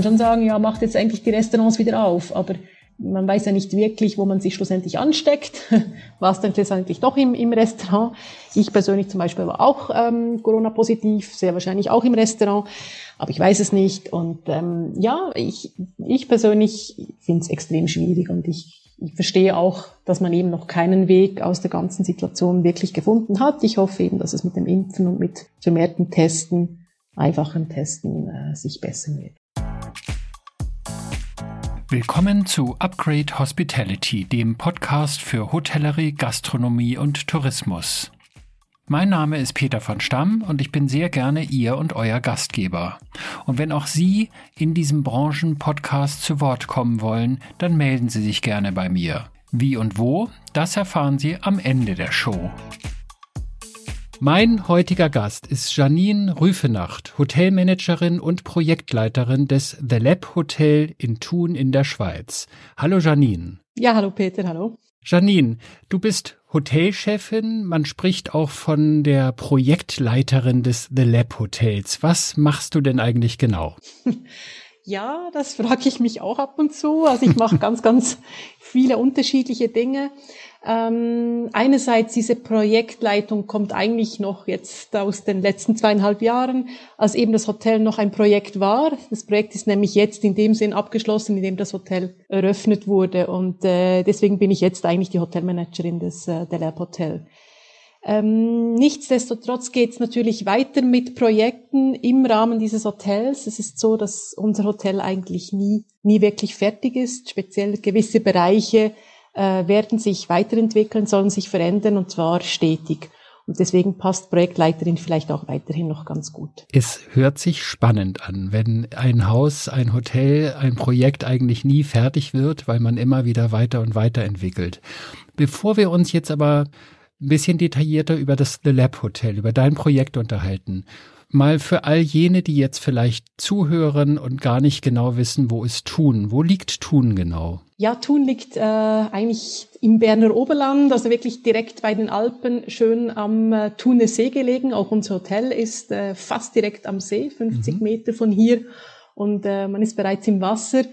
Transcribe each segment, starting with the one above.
Schon sagen, ja, macht jetzt eigentlich die Restaurants wieder auf, aber man weiß ja nicht wirklich, wo man sich schlussendlich ansteckt. War es dann letztendlich doch im, im Restaurant. Ich persönlich zum Beispiel war auch ähm, Corona-positiv, sehr wahrscheinlich auch im Restaurant, aber ich weiß es nicht. Und ähm, ja, ich, ich persönlich finde es extrem schwierig und ich, ich verstehe auch, dass man eben noch keinen Weg aus der ganzen Situation wirklich gefunden hat. Ich hoffe eben, dass es mit dem Impfen und mit vermehrten Testen, einfachen Testen äh, sich bessern wird. Willkommen zu Upgrade Hospitality, dem Podcast für Hotellerie, Gastronomie und Tourismus. Mein Name ist Peter von Stamm und ich bin sehr gerne Ihr und Euer Gastgeber. Und wenn auch Sie in diesem Branchen-Podcast zu Wort kommen wollen, dann melden Sie sich gerne bei mir. Wie und wo, das erfahren Sie am Ende der Show. Mein heutiger Gast ist Janine Rüfenacht, Hotelmanagerin und Projektleiterin des The Lab Hotel in Thun in der Schweiz. Hallo Janine. Ja, hallo Peter, hallo. Janine, du bist Hotelchefin. Man spricht auch von der Projektleiterin des The Lab Hotels. Was machst du denn eigentlich genau? Ja, das frage ich mich auch ab und zu. Also ich mache ganz, ganz viele unterschiedliche Dinge. Ähm, einerseits diese Projektleitung kommt eigentlich noch jetzt aus den letzten zweieinhalb Jahren, als eben das Hotel noch ein Projekt war. Das Projekt ist nämlich jetzt in dem Sinn abgeschlossen, in dem das Hotel eröffnet wurde. Und äh, deswegen bin ich jetzt eigentlich die Hotelmanagerin des äh, der Lab Hotel. Ähm, nichtsdestotrotz geht es natürlich weiter mit Projekten im Rahmen dieses Hotels. Es ist so, dass unser Hotel eigentlich nie, nie wirklich fertig ist. Speziell gewisse Bereiche äh, werden sich weiterentwickeln, sollen sich verändern und zwar stetig. Und deswegen passt Projektleiterin vielleicht auch weiterhin noch ganz gut. Es hört sich spannend an, wenn ein Haus, ein Hotel, ein Projekt eigentlich nie fertig wird, weil man immer wieder weiter und weiter entwickelt. Bevor wir uns jetzt aber ein bisschen detaillierter über das The Lab Hotel, über dein Projekt unterhalten, mal für all jene, die jetzt vielleicht zuhören und gar nicht genau wissen, wo ist Thun? Wo liegt Thun genau? Ja, Thun liegt äh, eigentlich im Berner Oberland, also wirklich direkt bei den Alpen, schön am äh, Thuner See gelegen. Auch unser Hotel ist äh, fast direkt am See, 50 mhm. Meter von hier und äh, man ist bereits im Wasser.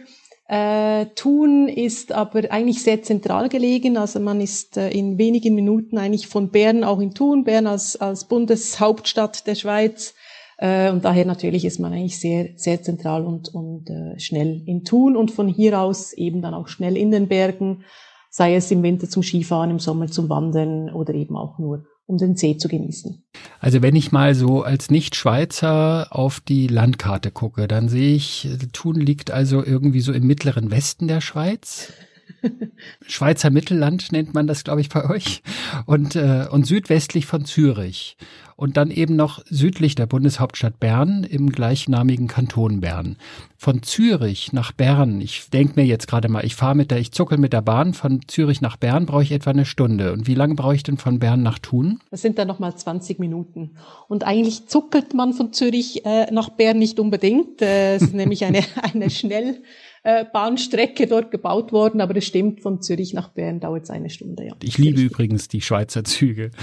Äh, Thun ist aber eigentlich sehr zentral gelegen, also man ist äh, in wenigen Minuten eigentlich von Bern auch in Thun, Bern als, als Bundeshauptstadt der Schweiz, äh, und daher natürlich ist man eigentlich sehr, sehr zentral und, und äh, schnell in Thun und von hier aus eben dann auch schnell in den Bergen, sei es im Winter zum Skifahren, im Sommer zum Wandern oder eben auch nur um den See zu genießen. Also wenn ich mal so als Nicht-Schweizer auf die Landkarte gucke, dann sehe ich, Thun liegt also irgendwie so im mittleren Westen der Schweiz. Schweizer Mittelland nennt man das, glaube ich, bei euch. Und, äh, und südwestlich von Zürich und dann eben noch südlich der Bundeshauptstadt Bern im gleichnamigen Kanton Bern. Von Zürich nach Bern, ich denke mir jetzt gerade mal, ich fahre mit der, ich zuckel mit der Bahn, von Zürich nach Bern brauche ich etwa eine Stunde. Und wie lange brauche ich denn von Bern nach Thun? Das sind dann nochmal 20 Minuten. Und eigentlich zuckelt man von Zürich äh, nach Bern nicht unbedingt. Äh, es ist nämlich eine, eine schnell äh, Bahnstrecke dort gebaut worden, aber es stimmt, von Zürich nach Bern dauert es eine Stunde. Ja. Ich liebe übrigens die Schweizer Züge.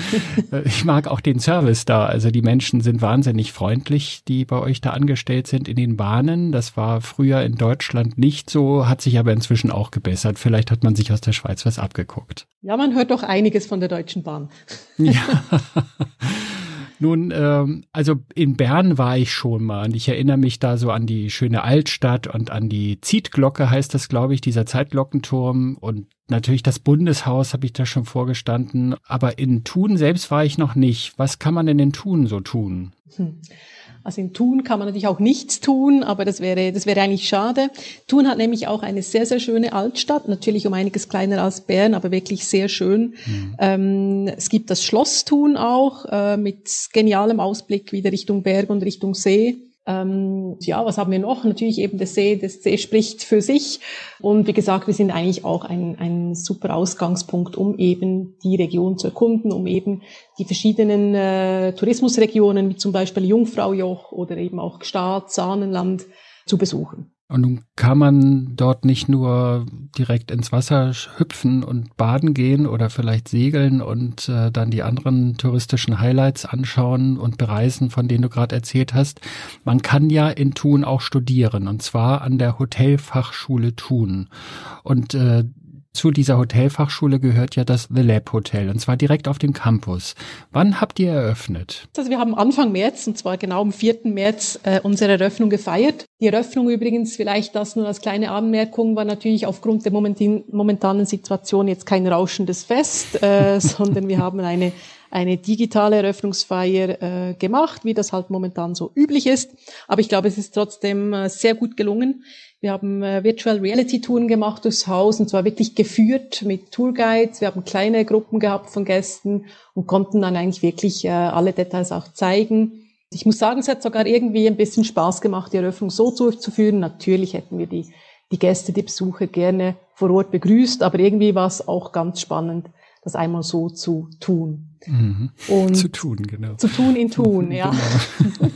Äh, ich mag auch den Service da. Also die Menschen sind wahnsinnig freundlich, die bei euch da angestellt sind in den Bahnen. Das war früher in Deutschland nicht so, hat sich aber inzwischen auch gebessert. Vielleicht hat man sich aus der Schweiz was abgeguckt. Ja, man hört doch einiges von der Deutschen Bahn. Ja. Nun, ähm, also in Bern war ich schon mal und ich erinnere mich da so an die schöne Altstadt und an die Zietglocke heißt das, glaube ich, dieser Zeitglockenturm und natürlich das Bundeshaus habe ich da schon vorgestanden. Aber in Thun selbst war ich noch nicht. Was kann man denn in Thun so tun? Hm. Also in Thun kann man natürlich auch nichts tun, aber das wäre, das wäre eigentlich schade. Thun hat nämlich auch eine sehr, sehr schöne Altstadt, natürlich um einiges kleiner als Bern, aber wirklich sehr schön. Mhm. Ähm, es gibt das Schloss Thun auch, äh, mit genialem Ausblick wieder Richtung Berg und Richtung See. Ähm, ja, was haben wir noch? Natürlich eben der See. Der See spricht für sich. Und wie gesagt, wir sind eigentlich auch ein, ein super Ausgangspunkt, um eben die Region zu erkunden, um eben die verschiedenen äh, Tourismusregionen, wie zum Beispiel Jungfraujoch oder eben auch Gstaad, Sahnenland, zu besuchen. Und nun kann man dort nicht nur direkt ins Wasser hüpfen und baden gehen oder vielleicht segeln und äh, dann die anderen touristischen Highlights anschauen und bereisen, von denen du gerade erzählt hast. Man kann ja in Thun auch studieren und zwar an der Hotelfachschule Thun. Und äh, zu dieser Hotelfachschule gehört ja das The Lab Hotel und zwar direkt auf dem Campus. Wann habt ihr eröffnet? Also wir haben Anfang März und zwar genau am 4. März äh, unsere Eröffnung gefeiert. Die Eröffnung übrigens, vielleicht das nur als kleine Anmerkung, war natürlich aufgrund der momentanen Situation jetzt kein rauschendes Fest, äh, sondern wir haben eine eine digitale Eröffnungsfeier äh, gemacht, wie das halt momentan so üblich ist. Aber ich glaube, es ist trotzdem äh, sehr gut gelungen. Wir haben äh, Virtual Reality Touren gemacht durchs Haus und zwar wirklich geführt mit Tourguides. Wir haben kleine Gruppen gehabt von Gästen und konnten dann eigentlich wirklich äh, alle Details auch zeigen. Ich muss sagen, es hat sogar irgendwie ein bisschen Spaß gemacht, die Eröffnung so durchzuführen. Natürlich hätten wir die, die Gäste, die Besucher gerne vor Ort begrüßt, aber irgendwie war es auch ganz spannend, das einmal so zu tun. Mhm. Und zu tun, genau. Zu tun in tun, ja. Genau.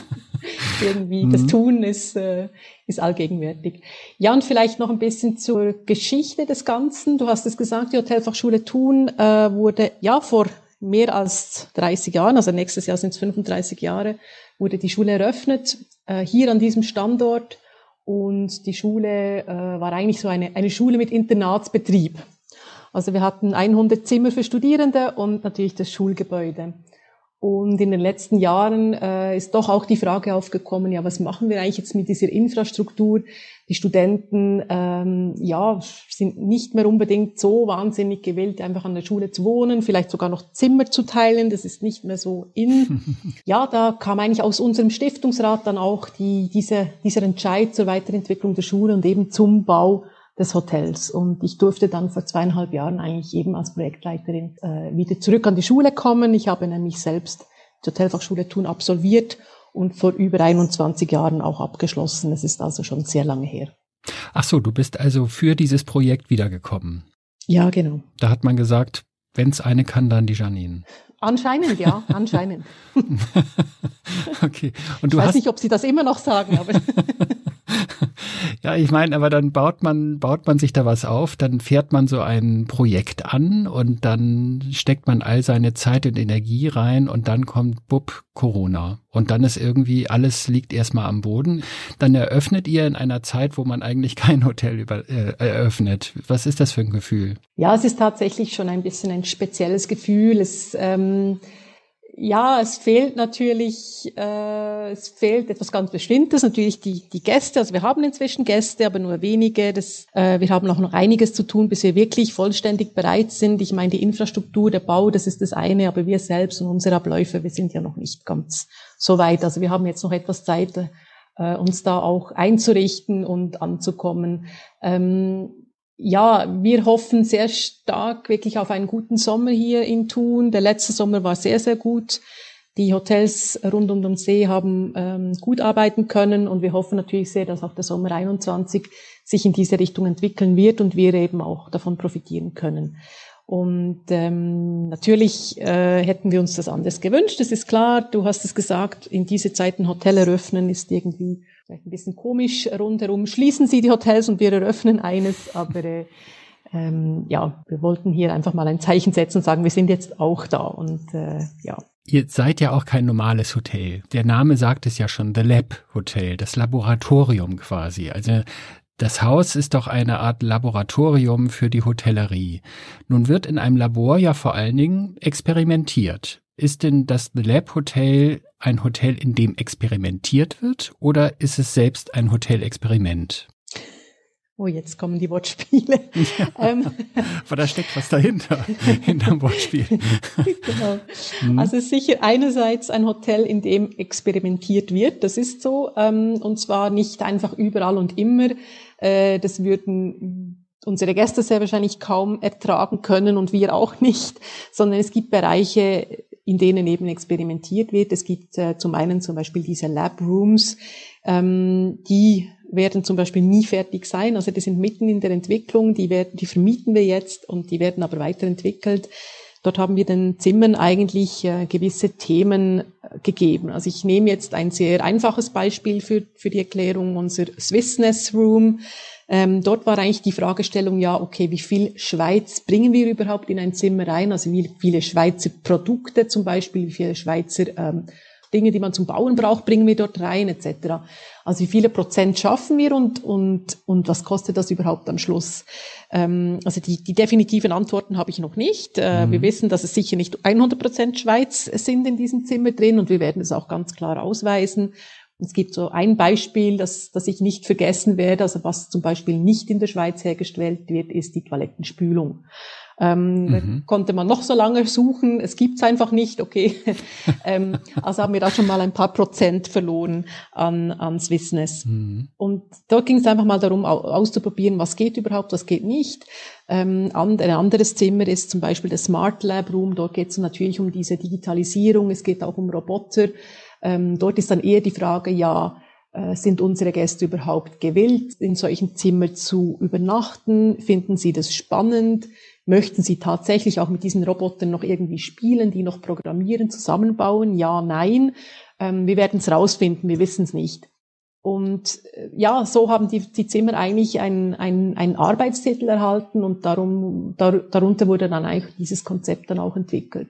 irgendwie. Mhm. Das Tun ist, äh, ist allgegenwärtig. Ja, und vielleicht noch ein bisschen zur Geschichte des Ganzen. Du hast es gesagt, die Hotelfachschule Thun äh, wurde ja vor mehr als 30 Jahren, also nächstes Jahr sind es 35 Jahre, wurde die Schule eröffnet, äh, hier an diesem Standort. Und die Schule äh, war eigentlich so eine, eine Schule mit Internatsbetrieb. Also wir hatten 100 Zimmer für Studierende und natürlich das Schulgebäude. Und in den letzten Jahren äh, ist doch auch die Frage aufgekommen, ja, was machen wir eigentlich jetzt mit dieser Infrastruktur? Die Studenten ähm, ja, sind nicht mehr unbedingt so wahnsinnig gewillt, einfach an der Schule zu wohnen, vielleicht sogar noch Zimmer zu teilen. Das ist nicht mehr so in. ja, da kam eigentlich aus unserem Stiftungsrat dann auch die, diese, dieser Entscheid zur Weiterentwicklung der Schule und eben zum Bau des Hotels. Und ich durfte dann vor zweieinhalb Jahren eigentlich eben als Projektleiterin äh, wieder zurück an die Schule kommen. Ich habe nämlich selbst die Hotelfachschule Thun absolviert und vor über 21 Jahren auch abgeschlossen. Das ist also schon sehr lange her. Ach so, du bist also für dieses Projekt wiedergekommen. Ja, genau. Da hat man gesagt, wenn es eine kann, dann die Janine. Anscheinend, ja, anscheinend. okay. Und du ich weiß hast nicht, ob Sie das immer noch sagen, aber. Ja, ich meine, aber dann baut man, baut man sich da was auf, dann fährt man so ein Projekt an und dann steckt man all seine Zeit und Energie rein und dann kommt Bub Corona. Und dann ist irgendwie alles liegt erstmal am Boden. Dann eröffnet ihr in einer Zeit, wo man eigentlich kein Hotel über, äh, eröffnet. Was ist das für ein Gefühl? Ja, es ist tatsächlich schon ein bisschen ein spezielles Gefühl. Es, ähm, ja, es fehlt natürlich, äh, es fehlt etwas ganz Bestimmtes, natürlich die, die Gäste. Also wir haben inzwischen Gäste, aber nur wenige. Das, äh, wir haben auch noch einiges zu tun, bis wir wirklich vollständig bereit sind. Ich meine, die Infrastruktur, der Bau, das ist das eine, aber wir selbst und unsere Abläufe, wir sind ja noch nicht ganz so weit. Also wir haben jetzt noch etwas Zeit, äh, uns da auch einzurichten und anzukommen. Ähm, ja, wir hoffen sehr stark wirklich auf einen guten Sommer hier in Thun. Der letzte Sommer war sehr, sehr gut. Die Hotels rund um den See haben ähm, gut arbeiten können und wir hoffen natürlich sehr, dass auch der Sommer 21 sich in diese Richtung entwickeln wird und wir eben auch davon profitieren können. Und ähm, natürlich äh, hätten wir uns das anders gewünscht. Das ist klar. Du hast es gesagt, in diese Zeiten Hotel eröffnen ist irgendwie vielleicht ein bisschen komisch rundherum. Schließen Sie die Hotels und wir eröffnen eines, aber äh, ähm, ja, wir wollten hier einfach mal ein Zeichen setzen und sagen, wir sind jetzt auch da und äh, ja. Ihr seid ja auch kein normales Hotel. Der Name sagt es ja schon, The Lab Hotel, das Laboratorium quasi. Also das Haus ist doch eine Art Laboratorium für die Hotellerie. Nun wird in einem Labor ja vor allen Dingen experimentiert. Ist denn das The Lab Hotel ein Hotel, in dem experimentiert wird, oder ist es selbst ein Hotelexperiment? Oh, jetzt kommen die Wortspiele. Ja, ähm. Aber da steckt was dahinter, hinterm Wortspiel. genau. Mhm. Also sicher einerseits ein Hotel, in dem experimentiert wird, das ist so, ähm, und zwar nicht einfach überall und immer. Äh, das würden unsere Gäste sehr wahrscheinlich kaum ertragen können und wir auch nicht, sondern es gibt Bereiche, in denen eben experimentiert wird. Es gibt äh, zum einen zum Beispiel diese Lab Rooms, ähm, die werden zum Beispiel nie fertig sein. Also die sind mitten in der Entwicklung, die werden, die vermieten wir jetzt und die werden aber weiterentwickelt. Dort haben wir den Zimmern eigentlich äh, gewisse Themen äh, gegeben. Also ich nehme jetzt ein sehr einfaches Beispiel für, für die Erklärung, unser Swissness Room. Ähm, dort war eigentlich die Fragestellung, ja, okay, wie viel Schweiz bringen wir überhaupt in ein Zimmer rein? Also wie viele Schweizer Produkte zum Beispiel, wie viele Schweizer ähm, Dinge, die man zum Bauen braucht, bringen wir dort rein, etc. Also wie viele Prozent schaffen wir und, und, und was kostet das überhaupt am Schluss? Ähm, also die, die definitiven Antworten habe ich noch nicht. Äh, mhm. Wir wissen, dass es sicher nicht 100 Prozent Schweiz sind in diesem Zimmer drin und wir werden es auch ganz klar ausweisen. Es gibt so ein Beispiel, das, das ich nicht vergessen werde. Also was zum Beispiel nicht in der Schweiz hergestellt wird, ist die Toilettenspülung. Ähm, mhm. Konnte man noch so lange suchen, es gibt's einfach nicht, okay. ähm, also haben wir da schon mal ein paar Prozent verloren an, an Swissness. Mhm. Und dort ging es einfach mal darum, auszuprobieren, was geht überhaupt, was geht nicht. Ähm, ein anderes Zimmer ist zum Beispiel der Smart Lab Room. Dort geht es natürlich um diese Digitalisierung, es geht auch um Roboter. Ähm, dort ist dann eher die Frage, ja, äh, sind unsere Gäste überhaupt gewillt, in solchen Zimmern zu übernachten? Finden sie das spannend? Möchten Sie tatsächlich auch mit diesen Robotern noch irgendwie spielen, die noch programmieren, zusammenbauen? Ja, nein. Ähm, wir werden es rausfinden, wir wissen es nicht. Und äh, ja, so haben die, die Zimmer eigentlich einen, einen, einen Arbeitstitel erhalten und darum, dar, darunter wurde dann eigentlich dieses Konzept dann auch entwickelt.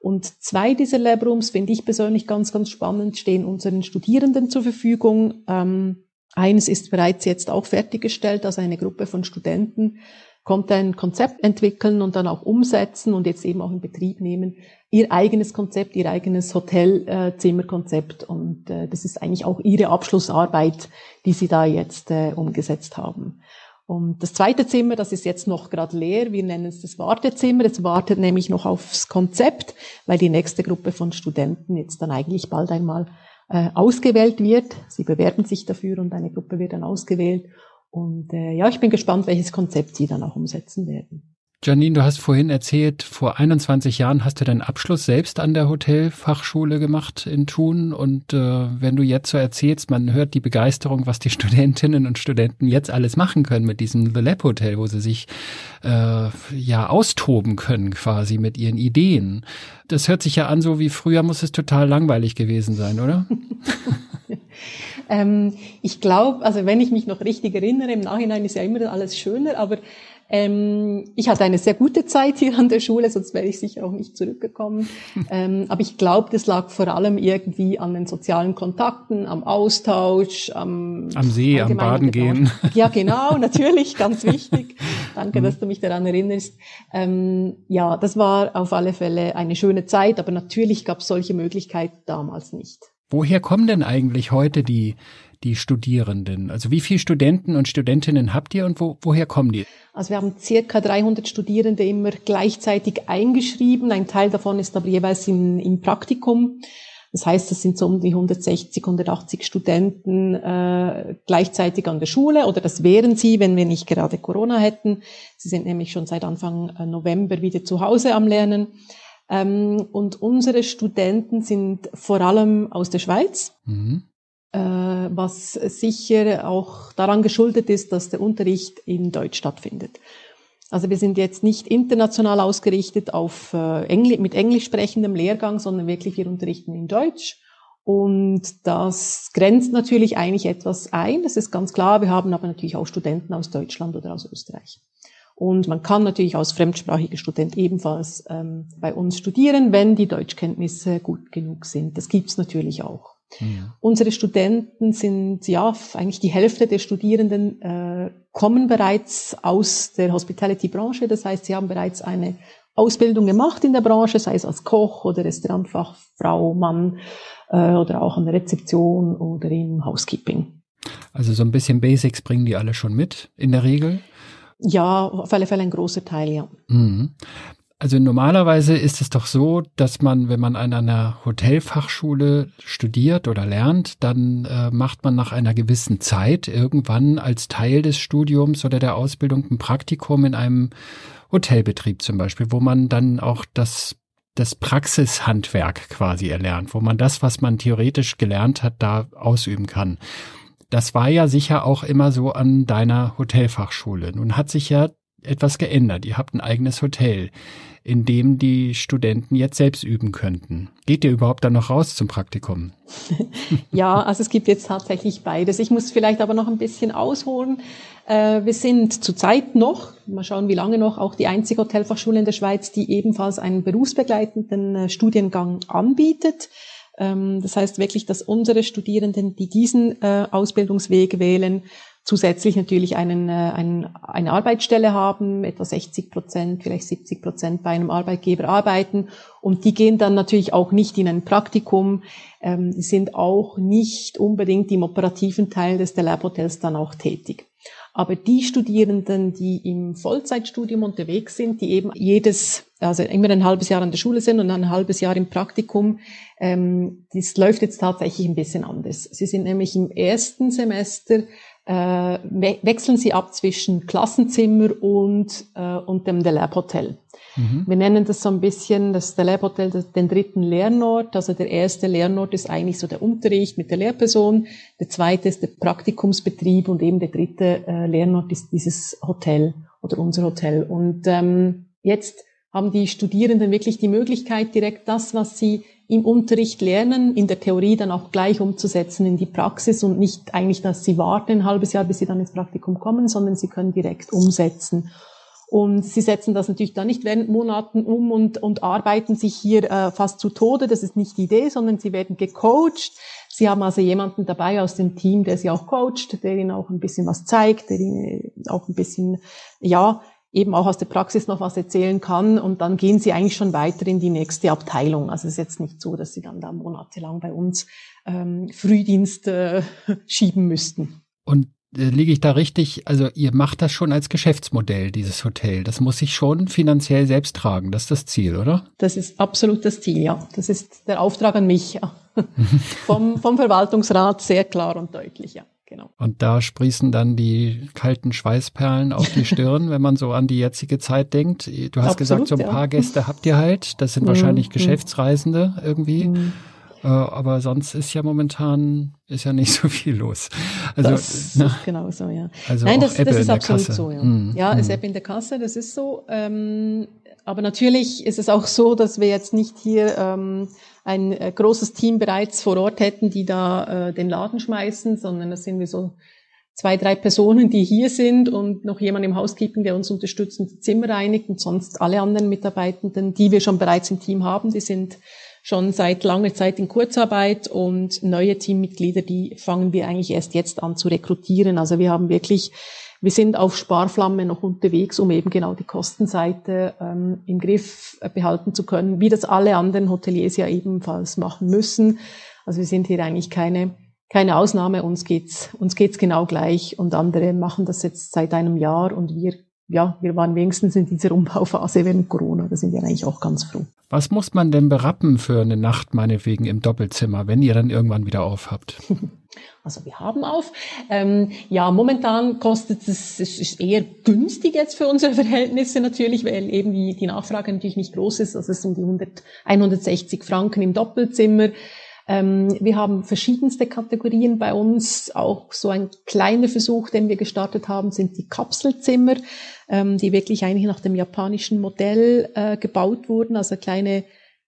Und zwei dieser Labrooms finde ich persönlich ganz, ganz spannend, stehen unseren Studierenden zur Verfügung. Ähm, eines ist bereits jetzt auch fertiggestellt, also eine Gruppe von Studenten konnte ein Konzept entwickeln und dann auch umsetzen und jetzt eben auch in Betrieb nehmen. Ihr eigenes Konzept, ihr eigenes Hotelzimmerkonzept und äh, das ist eigentlich auch ihre Abschlussarbeit, die sie da jetzt äh, umgesetzt haben. Und das zweite Zimmer, das ist jetzt noch gerade leer. Wir nennen es das Wartezimmer. Es wartet nämlich noch aufs Konzept, weil die nächste Gruppe von Studenten jetzt dann eigentlich bald einmal äh, ausgewählt wird. Sie bewerben sich dafür und eine Gruppe wird dann ausgewählt. Und äh, ja, ich bin gespannt, welches Konzept Sie dann auch umsetzen werden. Janine, du hast vorhin erzählt, vor 21 Jahren hast du deinen Abschluss selbst an der Hotelfachschule gemacht in Thun. Und äh, wenn du jetzt so erzählst, man hört die Begeisterung, was die Studentinnen und Studenten jetzt alles machen können mit diesem The Lab Hotel, wo sie sich äh, ja austoben können quasi mit ihren Ideen. Das hört sich ja an, so wie früher muss es total langweilig gewesen sein, oder? Ähm, ich glaube, also wenn ich mich noch richtig erinnere, im Nachhinein ist ja immer alles schöner, aber ähm, ich hatte eine sehr gute Zeit hier an der Schule, sonst wäre ich sicher auch nicht zurückgekommen. Ähm, aber ich glaube, das lag vor allem irgendwie an den sozialen Kontakten, am Austausch, am, am See, am Baden gehen. Ja, genau, natürlich, ganz wichtig. Danke, dass du mich daran erinnerst. Ähm, ja, das war auf alle Fälle eine schöne Zeit, aber natürlich gab es solche Möglichkeiten damals nicht. Woher kommen denn eigentlich heute die, die Studierenden? Also wie viele Studenten und Studentinnen habt ihr und wo, woher kommen die? Also wir haben circa 300 Studierende immer gleichzeitig eingeschrieben. Ein Teil davon ist aber jeweils in, im Praktikum. Das heißt, das sind so um die 160, 180 Studenten äh, gleichzeitig an der Schule oder das wären sie, wenn wir nicht gerade Corona hätten. Sie sind nämlich schon seit Anfang äh, November wieder zu Hause am Lernen. Ähm, und unsere Studenten sind vor allem aus der Schweiz, mhm. Äh, was sicher auch daran geschuldet ist, dass der Unterricht in Deutsch stattfindet. Also wir sind jetzt nicht international ausgerichtet auf äh, Engl mit englisch sprechendem Lehrgang, sondern wirklich wir unterrichten in Deutsch. Und das grenzt natürlich eigentlich etwas ein, das ist ganz klar. Wir haben aber natürlich auch Studenten aus Deutschland oder aus Österreich. Und man kann natürlich als fremdsprachiger Student ebenfalls ähm, bei uns studieren, wenn die Deutschkenntnisse gut genug sind. Das gibt's natürlich auch. Ja. Unsere Studenten sind, ja, eigentlich die Hälfte der Studierenden äh, kommen bereits aus der Hospitality-Branche. Das heißt, sie haben bereits eine Ausbildung gemacht in der Branche, sei es als Koch oder Restaurantfachfrau, Mann äh, oder auch an der Rezeption oder im Housekeeping. Also so ein bisschen Basics bringen die alle schon mit in der Regel? Ja, auf alle Fälle ein großer Teil, ja. Mhm. Also normalerweise ist es doch so, dass man, wenn man an einer Hotelfachschule studiert oder lernt, dann äh, macht man nach einer gewissen Zeit irgendwann als Teil des Studiums oder der Ausbildung ein Praktikum in einem Hotelbetrieb zum Beispiel, wo man dann auch das das Praxishandwerk quasi erlernt, wo man das, was man theoretisch gelernt hat, da ausüben kann. Das war ja sicher auch immer so an deiner Hotelfachschule. Nun hat sich ja etwas geändert. Ihr habt ein eigenes Hotel, in dem die Studenten jetzt selbst üben könnten. Geht ihr überhaupt dann noch raus zum Praktikum? ja, also es gibt jetzt tatsächlich beides. Ich muss vielleicht aber noch ein bisschen ausholen. Äh, wir sind zurzeit noch, mal schauen, wie lange noch, auch die einzige Hotelfachschule in der Schweiz, die ebenfalls einen berufsbegleitenden äh, Studiengang anbietet. Ähm, das heißt wirklich, dass unsere Studierenden, die diesen äh, Ausbildungsweg wählen, zusätzlich natürlich einen, äh, einen, eine Arbeitsstelle haben, etwa 60 Prozent, vielleicht 70 Prozent bei einem Arbeitgeber arbeiten. Und die gehen dann natürlich auch nicht in ein Praktikum, ähm, sind auch nicht unbedingt im operativen Teil des Lab Hotels dann auch tätig. Aber die Studierenden, die im Vollzeitstudium unterwegs sind, die eben jedes, also immer ein halbes Jahr an der Schule sind und ein halbes Jahr im Praktikum, ähm, das läuft jetzt tatsächlich ein bisschen anders. Sie sind nämlich im ersten Semester äh, wechseln sie ab zwischen Klassenzimmer und, äh, und dem The Lab Hotel. Mhm. Wir nennen das so ein bisschen das The Lab Hotel den dritten Lernort. Also der erste Lernort ist eigentlich so der Unterricht mit der Lehrperson, der zweite ist der Praktikumsbetrieb und eben der dritte äh, Lernort ist dieses Hotel oder unser Hotel. Und ähm, jetzt haben die Studierenden wirklich die Möglichkeit, direkt das, was sie im Unterricht lernen, in der Theorie dann auch gleich umzusetzen in die Praxis und nicht eigentlich, dass sie warten ein halbes Jahr, bis sie dann ins Praktikum kommen, sondern sie können direkt umsetzen. Und sie setzen das natürlich dann nicht während Monaten um und, und arbeiten sich hier äh, fast zu Tode. Das ist nicht die Idee, sondern sie werden gecoacht. Sie haben also jemanden dabei aus dem Team, der sie auch coacht, der ihnen auch ein bisschen was zeigt, der ihnen auch ein bisschen, ja, eben auch aus der Praxis noch was erzählen kann und dann gehen sie eigentlich schon weiter in die nächste Abteilung. Also es ist jetzt nicht so, dass sie dann da monatelang bei uns ähm, Frühdienst äh, schieben müssten. Und äh, liege ich da richtig? Also ihr macht das schon als Geschäftsmodell, dieses Hotel. Das muss sich schon finanziell selbst tragen. Das ist das Ziel, oder? Das ist absolut das Ziel, ja. Das ist der Auftrag an mich. Ja. vom, vom Verwaltungsrat sehr klar und deutlich, ja. Genau. Und da sprießen dann die kalten Schweißperlen auf die Stirn, wenn man so an die jetzige Zeit denkt. Du hast Absolut, gesagt, so ein paar ja. Gäste habt ihr halt. Das sind mhm. wahrscheinlich mhm. Geschäftsreisende irgendwie. Mhm. Äh, aber sonst ist ja momentan ist ja nicht so viel los. Also das na, ist genau so, ja. Also Nein, das, das ist absolut Kasse. so, ja. Mm, ja, es mm. App in der Kasse, das ist so. Ähm, aber natürlich ist es auch so, dass wir jetzt nicht hier ähm, ein äh, großes Team bereits vor Ort hätten, die da äh, den Laden schmeißen, sondern das sind wir so zwei, drei Personen, die hier sind und noch jemand im Housekeeping, der uns unterstützt und die Zimmer reinigt und sonst alle anderen Mitarbeitenden, die wir schon bereits im Team haben, die sind schon seit langer Zeit in Kurzarbeit und neue Teammitglieder, die fangen wir eigentlich erst jetzt an zu rekrutieren. Also wir haben wirklich wir sind auf Sparflamme noch unterwegs, um eben genau die Kostenseite ähm, im Griff behalten zu können, wie das alle anderen Hoteliers ja ebenfalls machen müssen. Also wir sind hier eigentlich keine keine Ausnahme. Uns geht's uns geht's genau gleich und andere machen das jetzt seit einem Jahr und wir ja, wir waren wenigstens in dieser Umbauphase während Corona. Da sind wir eigentlich auch ganz froh. Was muss man denn berappen für eine Nacht meinetwegen im Doppelzimmer, wenn ihr dann irgendwann wieder aufhabt? Also wir haben auf. Ähm, ja, momentan kostet es, es ist eher günstig jetzt für unsere Verhältnisse natürlich, weil eben die, die Nachfrage natürlich nicht groß ist. Also es sind die 100, 160 Franken im Doppelzimmer. Ähm, wir haben verschiedenste Kategorien bei uns. Auch so ein kleiner Versuch, den wir gestartet haben, sind die Kapselzimmer, ähm, die wirklich eigentlich nach dem japanischen Modell äh, gebaut wurden. Also kleine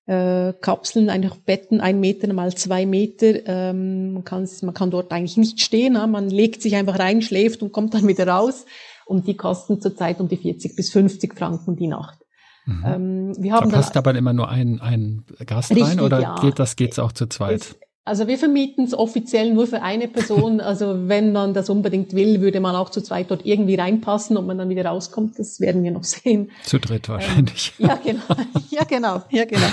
äh, Kapseln, einfach Betten, ein Meter mal zwei Meter. Ähm, man, kann, man kann dort eigentlich nicht stehen. Ne? Man legt sich einfach rein, schläft und kommt dann wieder raus. Und die kosten zurzeit um die 40 bis 50 Franken die Nacht. Mhm. Ähm, wir haben da passt aber immer nur ein, ein Gast richtig, rein oder ja. geht das geht's auch zu zweit? Es, also wir vermieten es offiziell nur für eine Person. Also wenn man das unbedingt will, würde man auch zu zweit dort irgendwie reinpassen. Ob man dann wieder rauskommt, das werden wir noch sehen. Zu dritt wahrscheinlich. Ähm, ja, genau. Ja, genau. Ja, genau.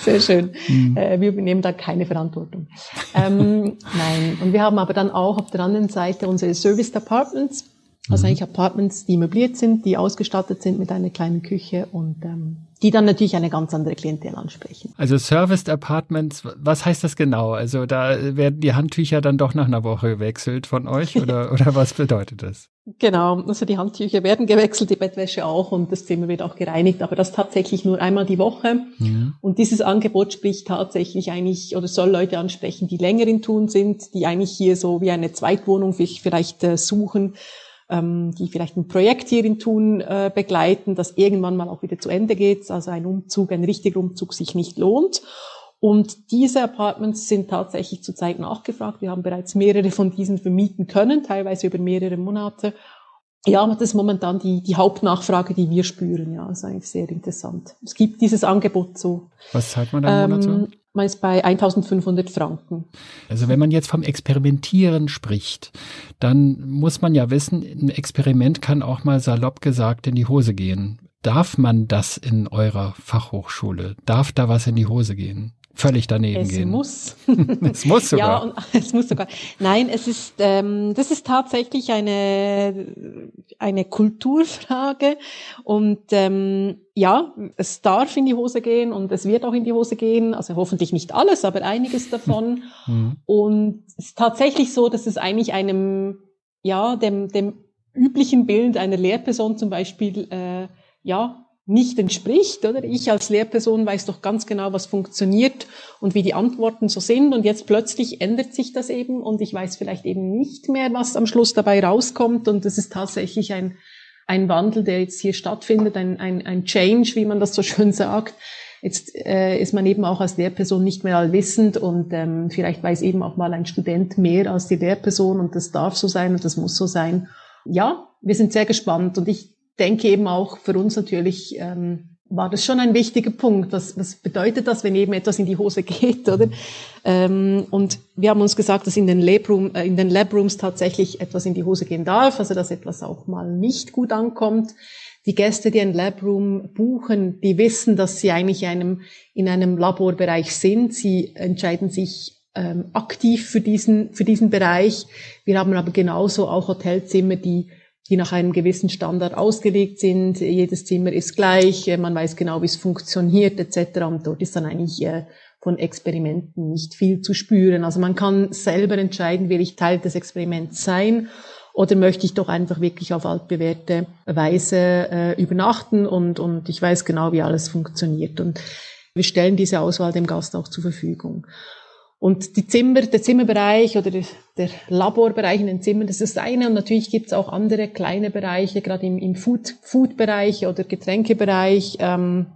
Sehr schön. Mhm. Äh, wir übernehmen da keine Verantwortung. Ähm, nein. Und wir haben aber dann auch auf der anderen Seite unsere Service Apartments. Also mhm. eigentlich Apartments, die möbliert sind, die ausgestattet sind mit einer kleinen Küche und ähm, die dann natürlich eine ganz andere Klientel ansprechen. Also Serviced Apartments, was heißt das genau? Also da werden die Handtücher dann doch nach einer Woche gewechselt von euch oder, oder was bedeutet das? Genau, also die Handtücher werden gewechselt, die Bettwäsche auch und das Zimmer wird auch gereinigt, aber das tatsächlich nur einmal die Woche. Mhm. Und dieses Angebot spricht tatsächlich eigentlich oder soll Leute ansprechen, die länger in Tun sind, die eigentlich hier so wie eine Zweitwohnung vielleicht äh, suchen ähm, die vielleicht ein Projekt hier in Thun äh, begleiten, das irgendwann mal auch wieder zu Ende geht, also ein Umzug, ein richtiger Umzug sich nicht lohnt. Und diese Apartments sind tatsächlich zurzeit nachgefragt. Wir haben bereits mehrere von diesen vermieten können, teilweise über mehrere Monate. Ja, das ist momentan die, die Hauptnachfrage, die wir spüren. Ja, das ist eigentlich sehr interessant. Es gibt dieses Angebot so. Was zahlt man da im Monat so? Man ist bei 1500 Franken. Also wenn man jetzt vom Experimentieren spricht, dann muss man ja wissen, ein Experiment kann auch mal salopp gesagt in die Hose gehen. Darf man das in eurer Fachhochschule? Darf da was in die Hose gehen? Völlig daneben es gehen. Muss. es muss sogar. Ja, und, es muss sogar. Nein, es ist, ähm, das ist tatsächlich eine, eine Kulturfrage und ähm, ja, es darf in die Hose gehen und es wird auch in die Hose gehen. Also hoffentlich nicht alles, aber einiges davon. Mhm. Und es ist tatsächlich so, dass es eigentlich einem, ja, dem, dem üblichen Bild einer Lehrperson zum Beispiel, äh, ja, nicht entspricht, oder? Ich als Lehrperson weiß doch ganz genau, was funktioniert und wie die Antworten so sind und jetzt plötzlich ändert sich das eben und ich weiß vielleicht eben nicht mehr, was am Schluss dabei rauskommt und es ist tatsächlich ein, ein Wandel, der jetzt hier stattfindet, ein, ein, ein Change, wie man das so schön sagt. Jetzt äh, ist man eben auch als Lehrperson nicht mehr allwissend und ähm, vielleicht weiß eben auch mal ein Student mehr als die Lehrperson und das darf so sein und das muss so sein. Ja, wir sind sehr gespannt und ich denke eben auch für uns natürlich ähm, war das schon ein wichtiger Punkt. Was, was bedeutet das, wenn eben etwas in die Hose geht, oder? Ähm, und wir haben uns gesagt, dass in den, Labroom, äh, in den Labrooms tatsächlich etwas in die Hose gehen darf, also dass etwas auch mal nicht gut ankommt. Die Gäste, die ein Labroom buchen, die wissen, dass sie eigentlich einem, in einem Laborbereich sind. Sie entscheiden sich ähm, aktiv für diesen, für diesen Bereich. Wir haben aber genauso auch Hotelzimmer, die die nach einem gewissen Standard ausgelegt sind. Jedes Zimmer ist gleich, man weiß genau, wie es funktioniert etc. Und dort ist dann eigentlich äh, von Experimenten nicht viel zu spüren. Also man kann selber entscheiden, will ich Teil des Experiments sein oder möchte ich doch einfach wirklich auf altbewährte Weise äh, übernachten und, und ich weiß genau, wie alles funktioniert. Und wir stellen diese Auswahl dem Gast auch zur Verfügung. Und die Zimmer, der Zimmerbereich oder der Laborbereich in den Zimmern, das ist das eine. Und natürlich gibt es auch andere kleine Bereiche, gerade im, im Food, Food-Bereich oder Getränkebereich, ähm,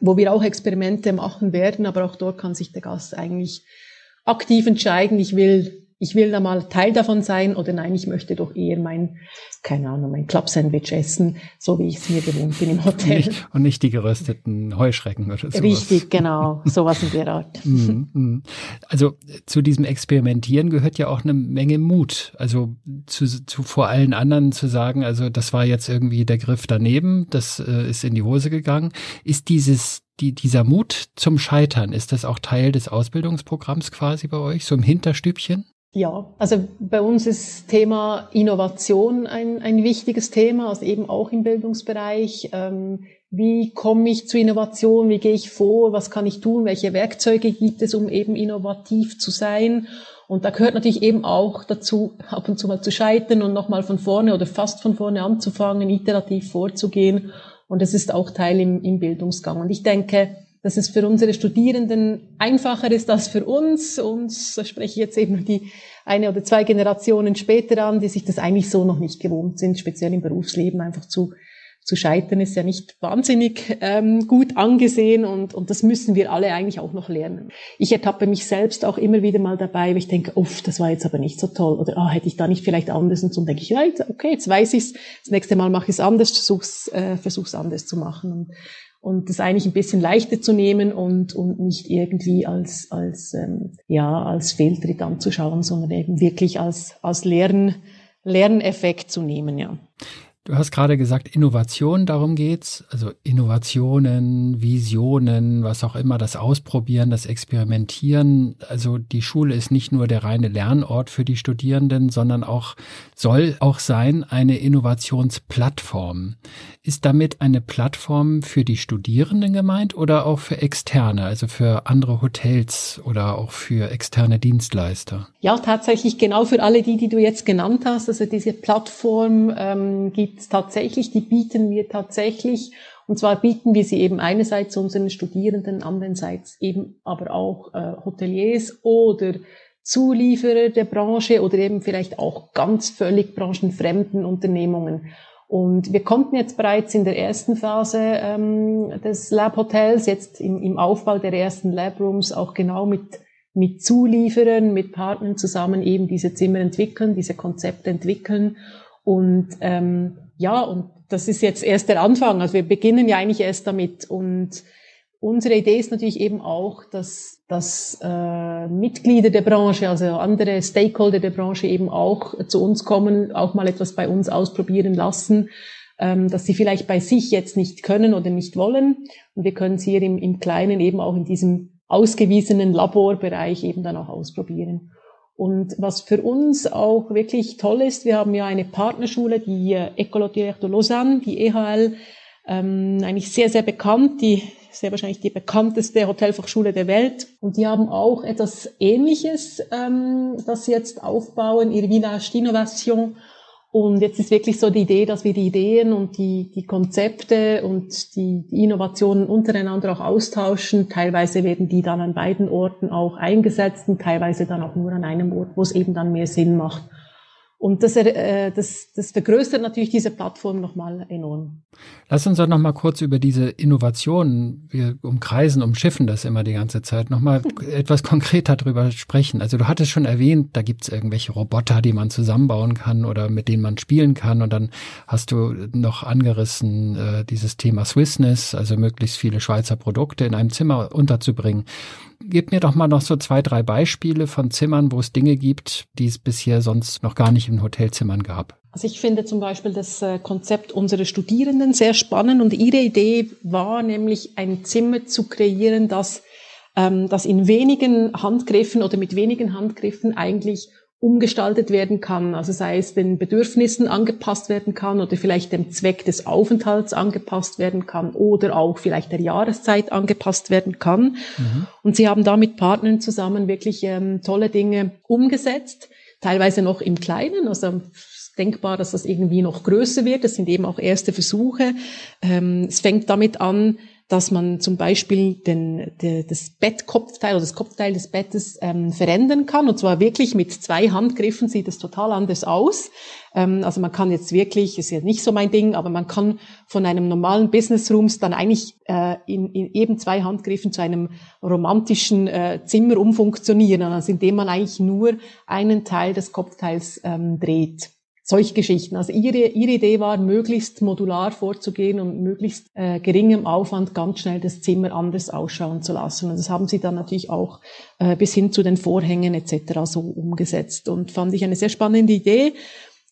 wo wir auch Experimente machen werden. Aber auch dort kann sich der Gast eigentlich aktiv entscheiden, ich will ich will da mal Teil davon sein oder nein, ich möchte doch eher mein, keine Ahnung, mein Club-Sandwich essen, so wie ich es mir gewohnt bin im Hotel. Nicht, und nicht die gerösteten Heuschrecken oder so. Richtig, genau, sowas in der Art. Mhm, mhm. Also zu diesem Experimentieren gehört ja auch eine Menge Mut. Also zu, zu vor allen anderen zu sagen, also das war jetzt irgendwie der Griff daneben, das äh, ist in die Hose gegangen. Ist dieses die, dieser Mut zum Scheitern, ist das auch Teil des Ausbildungsprogramms quasi bei euch, so im Hinterstübchen? Ja, also bei uns ist Thema Innovation ein, ein wichtiges Thema, also eben auch im Bildungsbereich. Ähm, wie komme ich zu Innovation? Wie gehe ich vor? Was kann ich tun? Welche Werkzeuge gibt es, um eben innovativ zu sein? Und da gehört natürlich eben auch dazu, ab und zu mal zu scheitern und nochmal von vorne oder fast von vorne anzufangen, iterativ vorzugehen. Und das ist auch Teil im, im Bildungsgang. Und ich denke, dass es für unsere Studierenden einfacher ist als für uns. Uns, da spreche ich jetzt eben die eine oder zwei Generationen später an, die sich das eigentlich so noch nicht gewohnt sind, speziell im Berufsleben einfach zu, zu scheitern, ist ja nicht wahnsinnig ähm, gut angesehen und, und das müssen wir alle eigentlich auch noch lernen. Ich ertappe mich selbst auch immer wieder mal dabei, wo ich denke, uff, das war jetzt aber nicht so toll oder ah, hätte ich da nicht vielleicht anders und so denke ich, okay, jetzt weiß ich's, das nächste Mal mache ich es anders, versuch's, äh, versuch's anders zu machen. Und und das eigentlich ein bisschen leichter zu nehmen und, und nicht irgendwie als, als, ähm, ja, als Fehltritt anzuschauen, sondern eben wirklich als, als Lern, Lerneffekt zu nehmen, ja. Du hast gerade gesagt, Innovation, darum geht's. Also Innovationen, Visionen, was auch immer, das Ausprobieren, das Experimentieren. Also die Schule ist nicht nur der reine Lernort für die Studierenden, sondern auch, soll auch sein, eine Innovationsplattform. Ist damit eine Plattform für die Studierenden gemeint oder auch für Externe, also für andere Hotels oder auch für externe Dienstleister? Ja, tatsächlich genau für alle die, die du jetzt genannt hast. Also diese Plattform ähm, gibt es tatsächlich, die bieten wir tatsächlich. Und zwar bieten wir sie eben einerseits unseren Studierenden, andererseits eben aber auch äh, Hoteliers oder Zulieferer der Branche oder eben vielleicht auch ganz völlig branchenfremden Unternehmungen. Und wir konnten jetzt bereits in der ersten Phase ähm, des Lab Hotels, jetzt im, im Aufbau der ersten Lab Rooms, auch genau mit, mit Zulieferern, mit Partnern zusammen eben diese Zimmer entwickeln, diese Konzepte entwickeln. Und ähm, ja, und das ist jetzt erst der Anfang. Also wir beginnen ja eigentlich erst damit. Und unsere Idee ist natürlich eben auch, dass, dass äh, Mitglieder der Branche, also andere Stakeholder der Branche eben auch zu uns kommen, auch mal etwas bei uns ausprobieren lassen, ähm, dass sie vielleicht bei sich jetzt nicht können oder nicht wollen. Und wir können es hier im, im Kleinen eben auch in diesem ausgewiesenen Laborbereich eben dann auch ausprobieren. Und was für uns auch wirklich toll ist, wir haben ja eine Partnerschule, die École Directe de Lausanne, die EHL, ähm, eigentlich sehr, sehr bekannt, die sehr wahrscheinlich die bekannteste Hotelfachschule der Welt. Und die haben auch etwas Ähnliches, ähm, das sie jetzt aufbauen, ihre Village d'Innovation. Und jetzt ist wirklich so die Idee, dass wir die Ideen und die, die Konzepte und die, die Innovationen untereinander auch austauschen. Teilweise werden die dann an beiden Orten auch eingesetzt und teilweise dann auch nur an einem Ort, wo es eben dann mehr Sinn macht. Und das, äh, das, das vergrößert natürlich diese Plattform nochmal enorm. Lass uns doch nochmal kurz über diese Innovationen, wir umkreisen, umschiffen das immer die ganze Zeit, nochmal etwas konkreter drüber sprechen. Also du hattest schon erwähnt, da gibt's irgendwelche Roboter, die man zusammenbauen kann oder mit denen man spielen kann. Und dann hast du noch angerissen äh, dieses Thema Swissness, also möglichst viele Schweizer Produkte in einem Zimmer unterzubringen. Gib mir doch mal noch so zwei, drei Beispiele von Zimmern, wo es Dinge gibt, die es bisher sonst noch gar nicht in Hotelzimmern gab. Also ich finde zum Beispiel das äh, Konzept unserer Studierenden sehr spannend und ihre Idee war nämlich ein Zimmer zu kreieren, das, ähm, das in wenigen Handgriffen oder mit wenigen Handgriffen eigentlich umgestaltet werden kann. Also sei es den Bedürfnissen angepasst werden kann oder vielleicht dem Zweck des Aufenthalts angepasst werden kann oder auch vielleicht der Jahreszeit angepasst werden kann. Mhm. Und sie haben da mit Partnern zusammen wirklich ähm, tolle Dinge umgesetzt, teilweise noch im Kleinen. Also denkbar, dass das irgendwie noch größer wird. Das sind eben auch erste Versuche. Ähm, es fängt damit an, dass man zum Beispiel den, de, das Bettkopfteil oder das Kopfteil des Bettes ähm, verändern kann. Und zwar wirklich mit zwei Handgriffen sieht es total anders aus. Ähm, also man kann jetzt wirklich, ist ja nicht so mein Ding, aber man kann von einem normalen Business Rooms dann eigentlich äh, in, in eben zwei Handgriffen zu einem romantischen äh, Zimmer umfunktionieren, also indem man eigentlich nur einen Teil des Kopfteils ähm, dreht solche Geschichten. Also ihre, ihre Idee war, möglichst modular vorzugehen und möglichst äh, geringem Aufwand ganz schnell das Zimmer anders ausschauen zu lassen. Und das haben sie dann natürlich auch äh, bis hin zu den Vorhängen etc. so umgesetzt. Und fand ich eine sehr spannende Idee.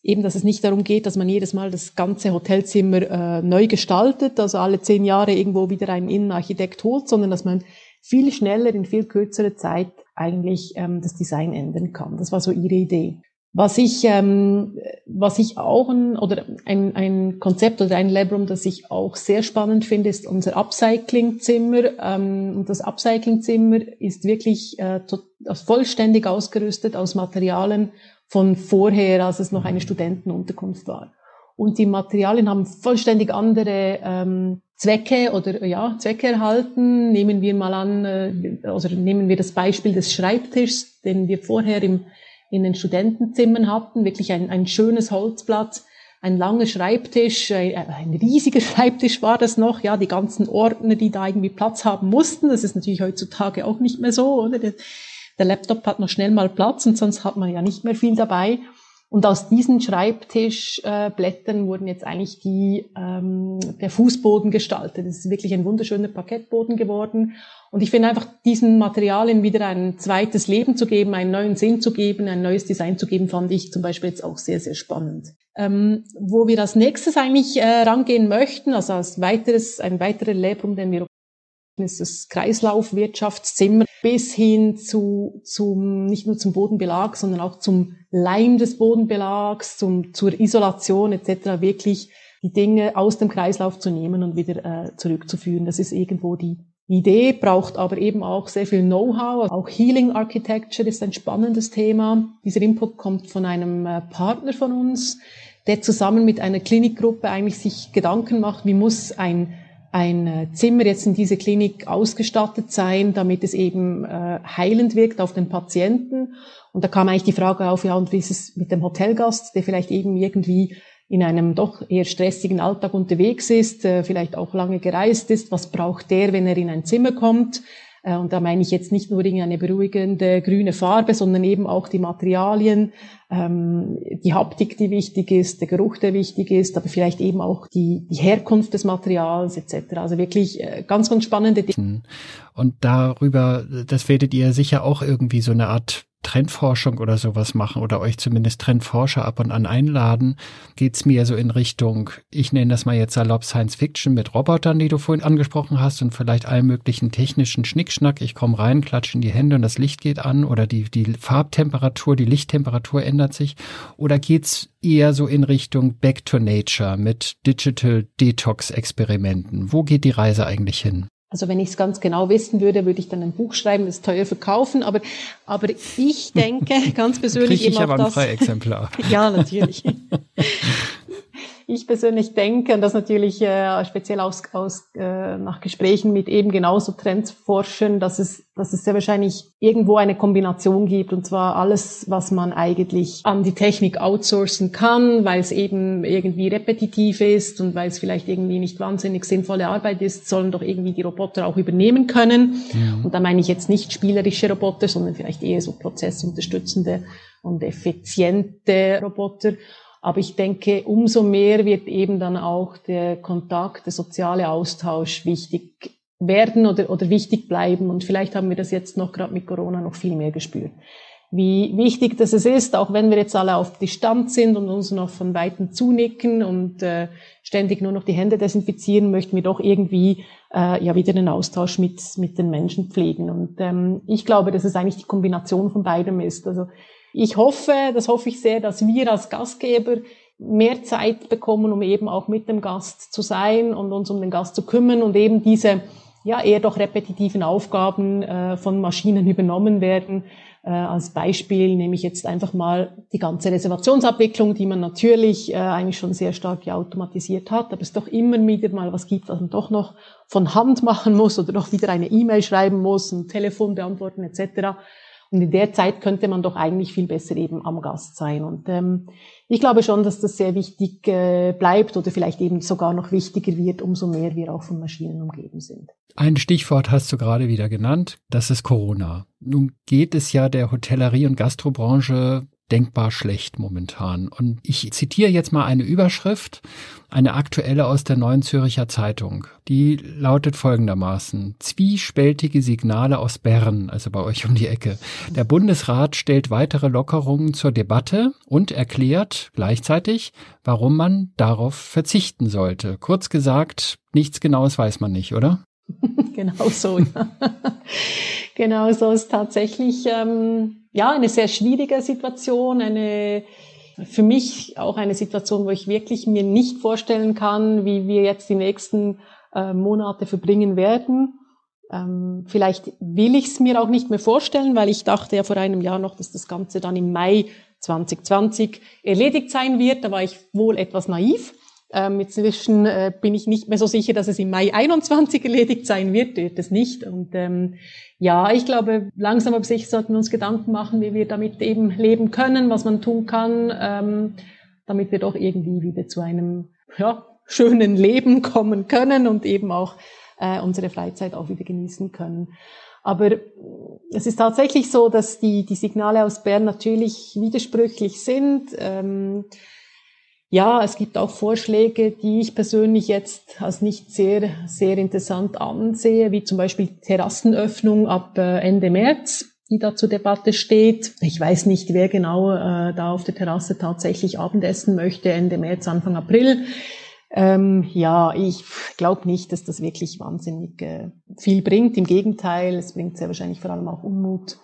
Eben, dass es nicht darum geht, dass man jedes Mal das ganze Hotelzimmer äh, neu gestaltet, also alle zehn Jahre irgendwo wieder einen Innenarchitekt holt, sondern dass man viel schneller, in viel kürzerer Zeit eigentlich ähm, das Design ändern kann. Das war so ihre Idee. Was ich, ähm, was ich auch ein, oder ein, ein Konzept oder ein Labrum, das ich auch sehr spannend finde, ist unser Upcycling-Zimmer. Ähm, und das Upcycling-Zimmer ist wirklich äh, tot, vollständig ausgerüstet aus Materialien von vorher, als es noch eine Studentenunterkunft war. Und die Materialien haben vollständig andere ähm, Zwecke oder ja Zwecke erhalten. Nehmen wir mal an, äh, also nehmen wir das Beispiel des Schreibtischs, den wir vorher im in den Studentenzimmern hatten. Wirklich ein, ein schönes Holzblatt, ein langer Schreibtisch, ein, ein riesiger Schreibtisch war das noch, ja, die ganzen Ordner, die da irgendwie Platz haben mussten. Das ist natürlich heutzutage auch nicht mehr so, oder? Der, der Laptop hat noch schnell mal Platz und sonst hat man ja nicht mehr viel dabei. Und aus diesen Schreibtischblättern äh, wurden jetzt eigentlich die, ähm, der Fußboden gestaltet. Es ist wirklich ein wunderschöner Parkettboden geworden. Und ich finde einfach, diesen Materialien wieder ein zweites Leben zu geben, einen neuen Sinn zu geben, ein neues Design zu geben, fand ich zum Beispiel jetzt auch sehr, sehr spannend. Ähm, wo wir als nächstes eigentlich äh, rangehen möchten, also als weiteres, ein weiterer Lehrpunkt, den wir ist das Kreislaufwirtschaftszimmer bis hin zu, zum, nicht nur zum Bodenbelag, sondern auch zum Leim des Bodenbelags, zum, zur Isolation etc. wirklich die Dinge aus dem Kreislauf zu nehmen und wieder äh, zurückzuführen. Das ist irgendwo die Idee, braucht aber eben auch sehr viel Know-how. Auch Healing Architecture ist ein spannendes Thema. Dieser Input kommt von einem äh, Partner von uns, der zusammen mit einer Klinikgruppe eigentlich sich Gedanken macht, wie muss ein ein äh, Zimmer jetzt in diese Klinik ausgestattet sein, damit es eben äh, heilend wirkt auf den Patienten. Und da kam eigentlich die Frage auf, ja, und wie ist es mit dem Hotelgast, der vielleicht eben irgendwie in einem doch eher stressigen Alltag unterwegs ist, äh, vielleicht auch lange gereist ist, was braucht der, wenn er in ein Zimmer kommt? Äh, und da meine ich jetzt nicht nur eine beruhigende grüne Farbe, sondern eben auch die Materialien, ähm, die Haptik, die wichtig ist, der Geruch, der wichtig ist, aber vielleicht eben auch die, die Herkunft des Materials etc. Also wirklich äh, ganz, ganz spannende Dinge. Und darüber, das werdet ihr sicher auch irgendwie so eine Art Trendforschung oder sowas machen oder euch zumindest Trendforscher ab und an einladen, geht's mir so in Richtung, ich nenne das mal jetzt salopp Science Fiction mit Robotern, die du vorhin angesprochen hast und vielleicht allen möglichen technischen Schnickschnack. Ich komme rein, klatsche in die Hände und das Licht geht an oder die, die Farbtemperatur, die Lichttemperatur ändert sich. Oder geht's eher so in Richtung Back to Nature mit Digital Detox Experimenten? Wo geht die Reise eigentlich hin? Also wenn ich es ganz genau wissen würde, würde ich dann ein Buch schreiben, das teuer verkaufen. Aber, aber ich denke ganz persönlich Krieg ich aber ein Freiexemplar. ja, natürlich. ich persönlich denke, und das natürlich äh, speziell aus, aus äh, nach Gesprächen mit eben genauso Trendforschern, dass es, dass es sehr wahrscheinlich irgendwo eine Kombination gibt, und zwar alles, was man eigentlich an die Technik outsourcen kann, weil es eben irgendwie repetitiv ist und weil es vielleicht irgendwie nicht wahnsinnig sinnvolle Arbeit ist, sollen doch irgendwie die Roboter auch übernehmen können. Ja. Und da meine ich jetzt nicht spielerische Roboter, sondern vielleicht eher so prozessunterstützende und effiziente Roboter. Aber ich denke, umso mehr wird eben dann auch der Kontakt, der soziale Austausch wichtig werden oder, oder wichtig bleiben. Und vielleicht haben wir das jetzt noch gerade mit Corona noch viel mehr gespürt. Wie wichtig das es ist, auch wenn wir jetzt alle auf Distanz sind und uns noch von Weitem zunicken und äh, ständig nur noch die Hände desinfizieren, möchten wir doch irgendwie äh, ja wieder einen Austausch mit, mit den Menschen pflegen. Und ähm, ich glaube, dass es eigentlich die Kombination von beidem ist. Also ich hoffe, das hoffe ich sehr, dass wir als Gastgeber mehr Zeit bekommen, um eben auch mit dem Gast zu sein und uns um den Gast zu kümmern und eben diese ja eher doch repetitiven Aufgaben äh, von Maschinen übernommen werden. Äh, als Beispiel nehme ich jetzt einfach mal die ganze Reservationsabwicklung, die man natürlich äh, eigentlich schon sehr stark ja, automatisiert hat, aber es doch immer wieder mal was gibt, was man doch noch von Hand machen muss oder doch wieder eine E-Mail schreiben muss, ein Telefon beantworten etc. Und in der Zeit könnte man doch eigentlich viel besser eben am Gast sein. Und ähm, ich glaube schon, dass das sehr wichtig äh, bleibt oder vielleicht eben sogar noch wichtiger wird, umso mehr wir auch von Maschinen umgeben sind. Ein Stichwort hast du gerade wieder genannt, das ist Corona. Nun geht es ja der Hotellerie- und Gastrobranche denkbar schlecht momentan. Und ich zitiere jetzt mal eine Überschrift, eine aktuelle aus der Neuen Zürcher Zeitung. Die lautet folgendermaßen. Zwiespältige Signale aus Bern, also bei euch um die Ecke. Der Bundesrat stellt weitere Lockerungen zur Debatte und erklärt gleichzeitig, warum man darauf verzichten sollte. Kurz gesagt, nichts Genaues weiß man nicht, oder? genau so, ja. genau so ist tatsächlich ähm, ja eine sehr schwierige Situation, eine für mich auch eine Situation, wo ich wirklich mir nicht vorstellen kann, wie wir jetzt die nächsten äh, Monate verbringen werden. Ähm, vielleicht will ich es mir auch nicht mehr vorstellen, weil ich dachte ja vor einem Jahr noch, dass das Ganze dann im Mai 2020 erledigt sein wird. Da war ich wohl etwas naiv. Ähm, inzwischen äh, bin ich nicht mehr so sicher, dass es im Mai 21 erledigt sein wird, wird es nicht. Und ähm, ja, ich glaube, langsam aber sicher sollten wir uns Gedanken machen, wie wir damit eben leben können, was man tun kann, ähm, damit wir doch irgendwie wieder zu einem ja, schönen Leben kommen können und eben auch äh, unsere Freizeit auch wieder genießen können. Aber es ist tatsächlich so, dass die, die Signale aus Bern natürlich widersprüchlich sind. Ähm, ja, es gibt auch Vorschläge, die ich persönlich jetzt als nicht sehr, sehr interessant ansehe, wie zum Beispiel Terrassenöffnung ab äh, Ende März, die da zur Debatte steht. Ich weiß nicht, wer genau äh, da auf der Terrasse tatsächlich Abendessen möchte, Ende März, Anfang April. Ähm, ja, ich glaube nicht, dass das wirklich wahnsinnig äh, viel bringt. Im Gegenteil, es bringt sehr wahrscheinlich vor allem auch Unmut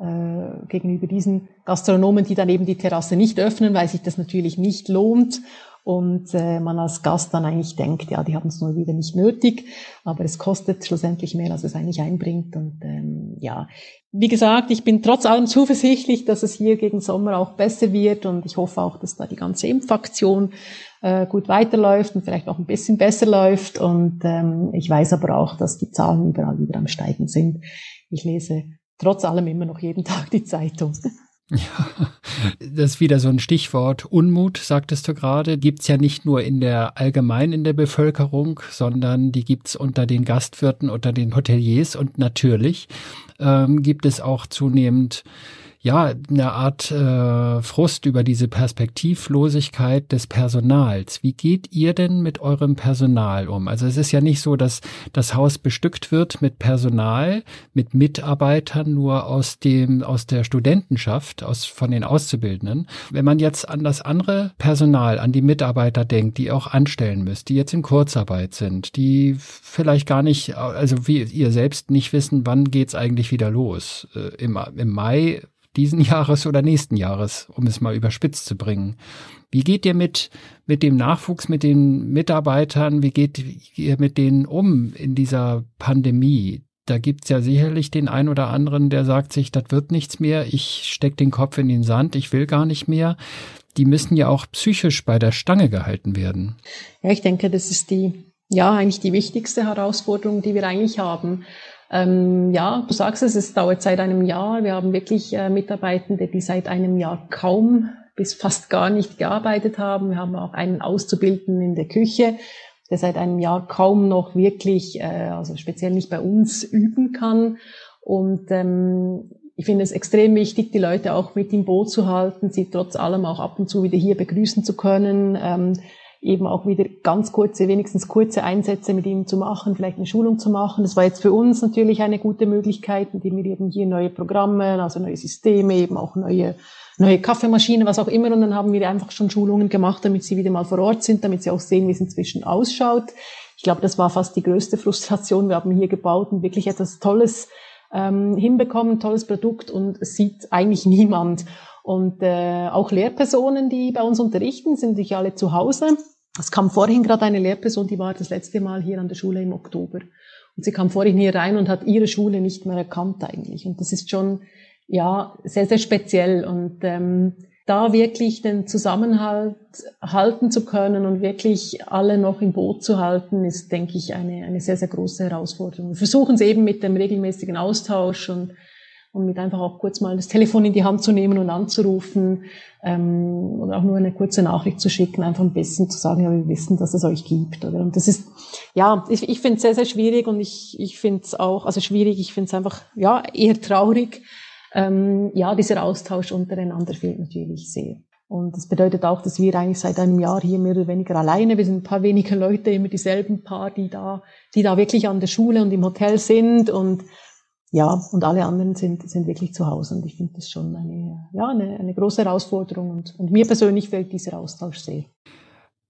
äh, gegenüber diesen Gastronomen, die dann eben die Terrasse nicht öffnen, weil sich das natürlich nicht lohnt. und äh, man als Gast dann eigentlich denkt, ja, die haben es nur wieder nicht nötig, aber es kostet schlussendlich mehr, als es eigentlich einbringt. Und ähm, ja, wie gesagt, ich bin trotz allem zuversichtlich, dass es hier gegen Sommer auch besser wird und ich hoffe auch, dass da die ganze Impfaktion äh, gut weiterläuft und vielleicht auch ein bisschen besser läuft. Und ähm, ich weiß aber auch, dass die Zahlen überall wieder am Steigen sind. Ich lese trotz allem immer noch jeden Tag die Zeitung. Ja, das ist wieder so ein Stichwort. Unmut, sagtest du gerade, gibt's ja nicht nur in der allgemein in der Bevölkerung, sondern die gibt's unter den Gastwirten, unter den Hoteliers und natürlich ähm, gibt es auch zunehmend ja, eine Art äh, Frust über diese Perspektivlosigkeit des Personals. Wie geht ihr denn mit eurem Personal um? Also es ist ja nicht so, dass das Haus bestückt wird mit Personal, mit Mitarbeitern nur aus dem, aus der Studentenschaft, aus, von den Auszubildenden. Wenn man jetzt an das andere Personal, an die Mitarbeiter denkt, die ihr auch anstellen müsst, die jetzt in Kurzarbeit sind, die vielleicht gar nicht, also wie ihr selbst nicht wissen, wann geht's eigentlich wieder los? Äh, im, Im Mai diesen Jahres oder nächsten Jahres, um es mal überspitzt zu bringen. Wie geht ihr mit, mit dem Nachwuchs, mit den Mitarbeitern, wie geht ihr mit denen um in dieser Pandemie? Da gibt's ja sicherlich den einen oder anderen, der sagt sich, das wird nichts mehr, ich steck den Kopf in den Sand, ich will gar nicht mehr. Die müssen ja auch psychisch bei der Stange gehalten werden. Ja, ich denke, das ist die, ja, eigentlich die wichtigste Herausforderung, die wir eigentlich haben. Ähm, ja, du sagst es, es dauert seit einem Jahr. Wir haben wirklich äh, Mitarbeitende, die seit einem Jahr kaum bis fast gar nicht gearbeitet haben. Wir haben auch einen Auszubildenden in der Küche, der seit einem Jahr kaum noch wirklich, äh, also speziell nicht bei uns, üben kann. Und ähm, ich finde es extrem wichtig, die Leute auch mit im Boot zu halten, sie trotz allem auch ab und zu wieder hier begrüßen zu können. Ähm, eben auch wieder ganz kurze, wenigstens kurze Einsätze mit ihnen zu machen, vielleicht eine Schulung zu machen. Das war jetzt für uns natürlich eine gute Möglichkeit, indem wir eben hier neue Programme, also neue Systeme, eben auch neue, neue Kaffeemaschinen, was auch immer. Und dann haben wir einfach schon Schulungen gemacht, damit sie wieder mal vor Ort sind, damit sie auch sehen, wie es inzwischen ausschaut. Ich glaube, das war fast die größte Frustration. Wir haben hier gebaut und wirklich etwas Tolles ähm, hinbekommen, tolles Produkt und es sieht eigentlich niemand. Und äh, auch Lehrpersonen, die bei uns unterrichten, sind nicht alle zu Hause. Es kam vorhin gerade eine Lehrperson, die war das letzte Mal hier an der Schule im Oktober. Und sie kam vorhin hier rein und hat ihre Schule nicht mehr erkannt eigentlich. Und das ist schon ja sehr, sehr speziell. Und ähm, da wirklich den Zusammenhalt halten zu können und wirklich alle noch im Boot zu halten, ist, denke ich, eine, eine sehr, sehr große Herausforderung. Wir versuchen es eben mit dem regelmäßigen Austausch und und mit einfach auch kurz mal das Telefon in die Hand zu nehmen und anzurufen ähm, oder auch nur eine kurze Nachricht zu schicken, einfach ein bisschen zu sagen, ja, wir wissen, dass es euch gibt. Oder? Und das ist, ja, ich, ich finde es sehr, sehr schwierig und ich, ich finde es auch, also schwierig, ich finde es einfach, ja, eher traurig. Ähm, ja, dieser Austausch untereinander fehlt natürlich sehr. Und das bedeutet auch, dass wir eigentlich seit einem Jahr hier mehr oder weniger alleine, wir sind ein paar wenige Leute, immer dieselben paar, die da, die da wirklich an der Schule und im Hotel sind und ja, und alle anderen sind, sind wirklich zu Hause. Und ich finde das schon eine, ja, eine, eine große Herausforderung. Und, und mir persönlich fällt dieser Austausch sehr.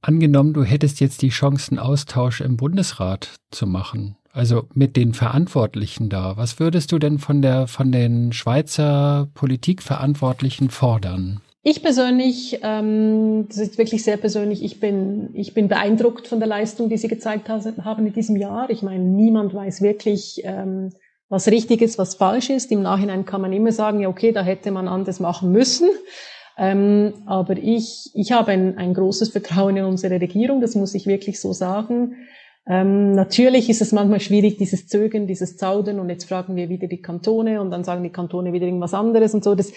Angenommen, du hättest jetzt die Chance, einen Austausch im Bundesrat zu machen, also mit den Verantwortlichen da. Was würdest du denn von der, von den Schweizer Politikverantwortlichen fordern? Ich persönlich, ähm, das ist wirklich sehr persönlich, ich bin, ich bin beeindruckt von der Leistung, die Sie gezeigt haben in diesem Jahr. Ich meine, niemand weiß wirklich, ähm, was richtig ist, was falsch ist. Im Nachhinein kann man immer sagen, ja okay, da hätte man anders machen müssen. Ähm, aber ich, ich habe ein, ein großes Vertrauen in unsere Regierung, das muss ich wirklich so sagen. Ähm, natürlich ist es manchmal schwierig, dieses Zögern, dieses Zaudern und jetzt fragen wir wieder die Kantone und dann sagen die Kantone wieder irgendwas anderes und so. Das,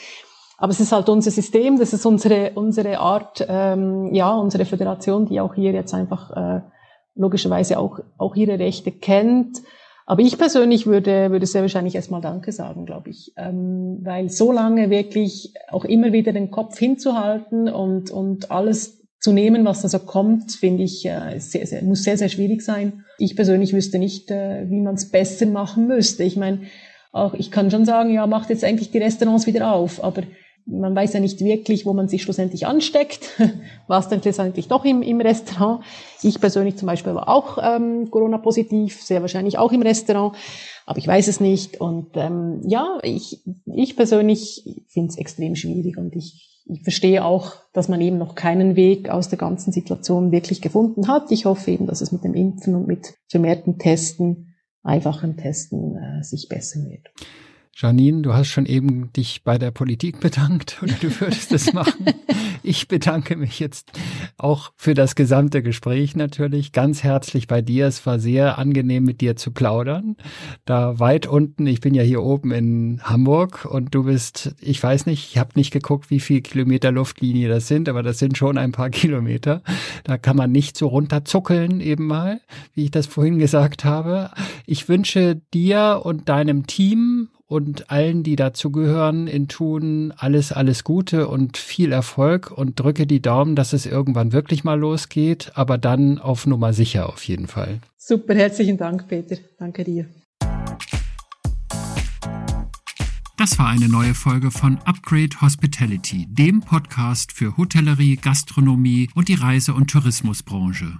aber es ist halt unser System, das ist unsere, unsere Art, ähm, ja, unsere Föderation, die auch hier jetzt einfach äh, logischerweise auch, auch ihre Rechte kennt. Aber ich persönlich würde, würde sehr wahrscheinlich erstmal Danke sagen, glaube ich. Ähm, weil so lange wirklich auch immer wieder den Kopf hinzuhalten und, und alles zu nehmen, was da so kommt, finde ich, äh, sehr, sehr, muss sehr, sehr schwierig sein. Ich persönlich wüsste nicht, äh, wie man es besser machen müsste. Ich meine, auch ich kann schon sagen, ja, macht jetzt eigentlich die Restaurants wieder auf, aber man weiß ja nicht wirklich, wo man sich schlussendlich ansteckt. War es dann letztendlich doch im, im Restaurant. Ich persönlich zum Beispiel war auch ähm, Corona-positiv, sehr wahrscheinlich auch im Restaurant, aber ich weiß es nicht. Und ähm, ja, ich, ich persönlich finde es extrem schwierig und ich ich verstehe auch, dass man eben noch keinen Weg aus der ganzen Situation wirklich gefunden hat. Ich hoffe eben, dass es mit dem Impfen und mit vermehrten Testen, einfachen Testen äh, sich bessern wird. Janine, du hast schon eben dich bei der Politik bedankt oder du würdest es machen. Ich bedanke mich jetzt auch für das gesamte Gespräch natürlich ganz herzlich bei dir. Es war sehr angenehm mit dir zu plaudern. Da weit unten, ich bin ja hier oben in Hamburg und du bist, ich weiß nicht, ich habe nicht geguckt, wie viel Kilometer Luftlinie das sind, aber das sind schon ein paar Kilometer. Da kann man nicht so runterzuckeln eben mal, wie ich das vorhin gesagt habe. Ich wünsche dir und deinem Team und allen, die dazugehören, in Tun alles, alles Gute und viel Erfolg und drücke die Daumen, dass es irgendwann wirklich mal losgeht, aber dann auf Nummer sicher auf jeden Fall. Super, herzlichen Dank, Peter. Danke dir. Das war eine neue Folge von Upgrade Hospitality, dem Podcast für Hotellerie, Gastronomie und die Reise- und Tourismusbranche.